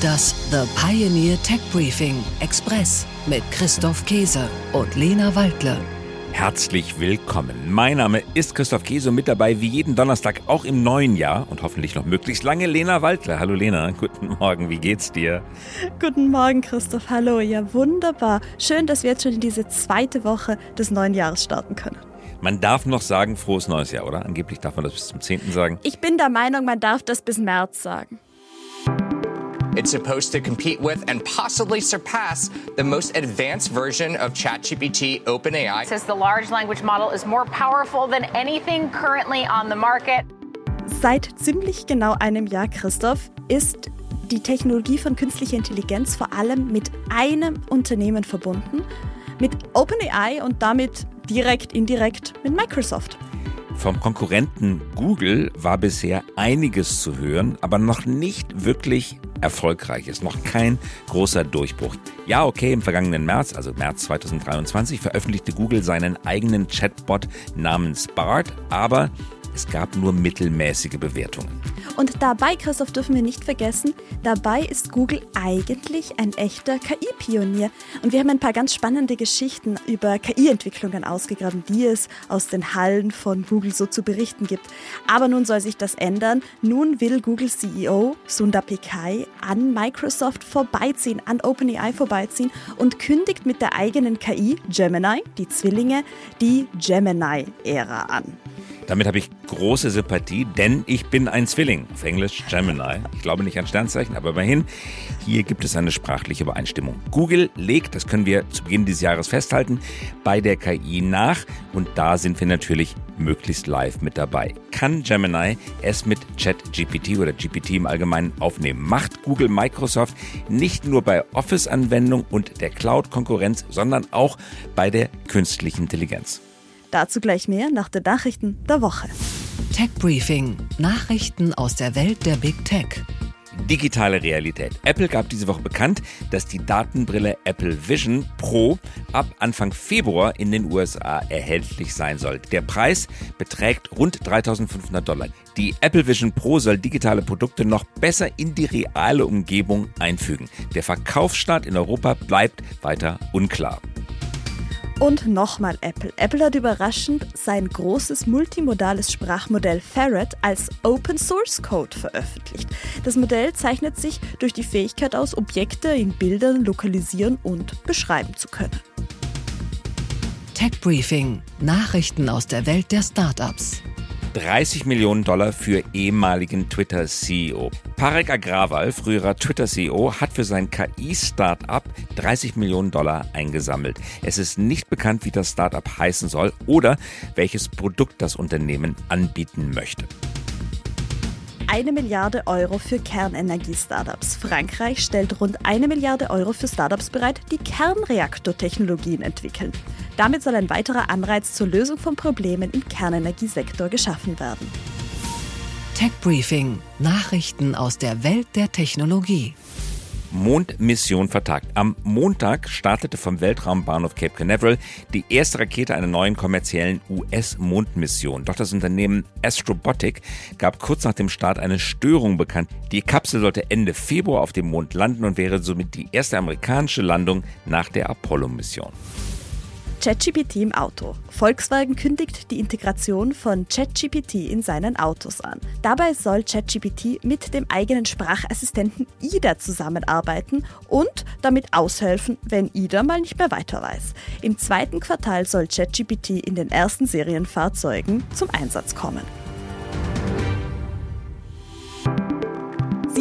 Das The Pioneer Tech Briefing Express mit Christoph Käse und Lena Waldle. Herzlich willkommen. Mein Name ist Christoph Käse und mit dabei wie jeden Donnerstag auch im neuen Jahr und hoffentlich noch möglichst lange Lena Waldler. Hallo Lena, guten Morgen, wie geht's dir? Guten Morgen Christoph, hallo. Ja, wunderbar. Schön, dass wir jetzt schon in diese zweite Woche des neuen Jahres starten können. Man darf noch sagen, frohes neues Jahr, oder? Angeblich darf man das bis zum 10. sagen. Ich bin der Meinung, man darf das bis März sagen. It's supposed to compete with and possibly surpass the most advanced version of ChatGPT OpenAI. Says the large language model is more powerful than anything currently on the market. Seit ziemlich genau einem Jahr, Christoph, ist die Technologie von künstlicher Intelligenz vor allem mit einem Unternehmen verbunden, mit OpenAI und damit direkt, indirekt mit Microsoft. Vom Konkurrenten Google war bisher einiges zu hören, aber noch nicht wirklich erfolgreich ist. Noch kein großer Durchbruch. Ja, okay, im vergangenen März, also März 2023, veröffentlichte Google seinen eigenen Chatbot namens Bart, aber es gab nur mittelmäßige Bewertungen. Und dabei, Christoph, dürfen wir nicht vergessen, dabei ist Google eigentlich ein echter KI-Pionier. Und wir haben ein paar ganz spannende Geschichten über KI-Entwicklungen ausgegraben, die es aus den Hallen von Google so zu berichten gibt. Aber nun soll sich das ändern. Nun will Google CEO Sundar Pichai an Microsoft vorbeiziehen, an OpenAI vorbeiziehen und kündigt mit der eigenen KI Gemini, die Zwillinge, die Gemini-Ära an. Damit habe ich große Sympathie, denn ich bin ein Zwilling. Auf Englisch Gemini. Ich glaube nicht an Sternzeichen, aber immerhin, hier gibt es eine sprachliche Übereinstimmung. Google legt, das können wir zu Beginn dieses Jahres festhalten, bei der KI nach und da sind wir natürlich möglichst live mit dabei. Kann Gemini es mit ChatGPT oder GPT im Allgemeinen aufnehmen? Macht Google Microsoft nicht nur bei Office-Anwendungen und der Cloud-Konkurrenz, sondern auch bei der künstlichen Intelligenz? Dazu gleich mehr nach den Nachrichten der Woche. Tech Briefing. Nachrichten aus der Welt der Big Tech. Digitale Realität. Apple gab diese Woche bekannt, dass die Datenbrille Apple Vision Pro ab Anfang Februar in den USA erhältlich sein soll. Der Preis beträgt rund 3500 Dollar. Die Apple Vision Pro soll digitale Produkte noch besser in die reale Umgebung einfügen. Der Verkaufsstart in Europa bleibt weiter unklar. Und nochmal Apple. Apple hat überraschend sein großes multimodales Sprachmodell Ferret als Open Source Code veröffentlicht. Das Modell zeichnet sich durch die Fähigkeit aus, Objekte in Bildern lokalisieren und beschreiben zu können. Tech Briefing. Nachrichten aus der Welt der Startups. 30 Millionen Dollar für ehemaligen Twitter-CEO. Parek Agrawal, früherer Twitter-CEO, hat für sein KI-Startup 30 Millionen Dollar eingesammelt. Es ist nicht bekannt, wie das Startup heißen soll oder welches Produkt das Unternehmen anbieten möchte eine Milliarde Euro für Kernenergie-Startups. Frankreich stellt rund eine Milliarde Euro für Startups bereit, die Kernreaktortechnologien entwickeln. Damit soll ein weiterer Anreiz zur Lösung von Problemen im Kernenergiesektor geschaffen werden. Tech Briefing: Nachrichten aus der Welt der Technologie. Mondmission vertagt. Am Montag startete vom Weltraumbahnhof Cape Canaveral die erste Rakete einer neuen kommerziellen US-Mondmission. Doch das Unternehmen Astrobotic gab kurz nach dem Start eine Störung bekannt. Die Kapsel sollte Ende Februar auf dem Mond landen und wäre somit die erste amerikanische Landung nach der Apollo-Mission. ChatGPT im Auto. Volkswagen kündigt die Integration von ChatGPT in seinen Autos an. Dabei soll ChatGPT mit dem eigenen Sprachassistenten IDA zusammenarbeiten und damit aushelfen, wenn IDA mal nicht mehr weiter weiß. Im zweiten Quartal soll ChatGPT in den ersten Serienfahrzeugen zum Einsatz kommen.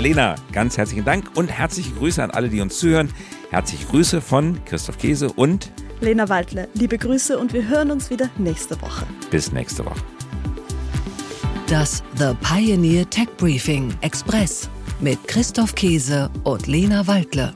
Lena, ganz herzlichen Dank und herzliche Grüße an alle, die uns zuhören. Herzliche Grüße von Christoph Käse und Lena Waldle. Liebe Grüße und wir hören uns wieder nächste Woche. Bis nächste Woche. Das The Pioneer Tech Briefing Express mit Christoph Käse und Lena Waldle.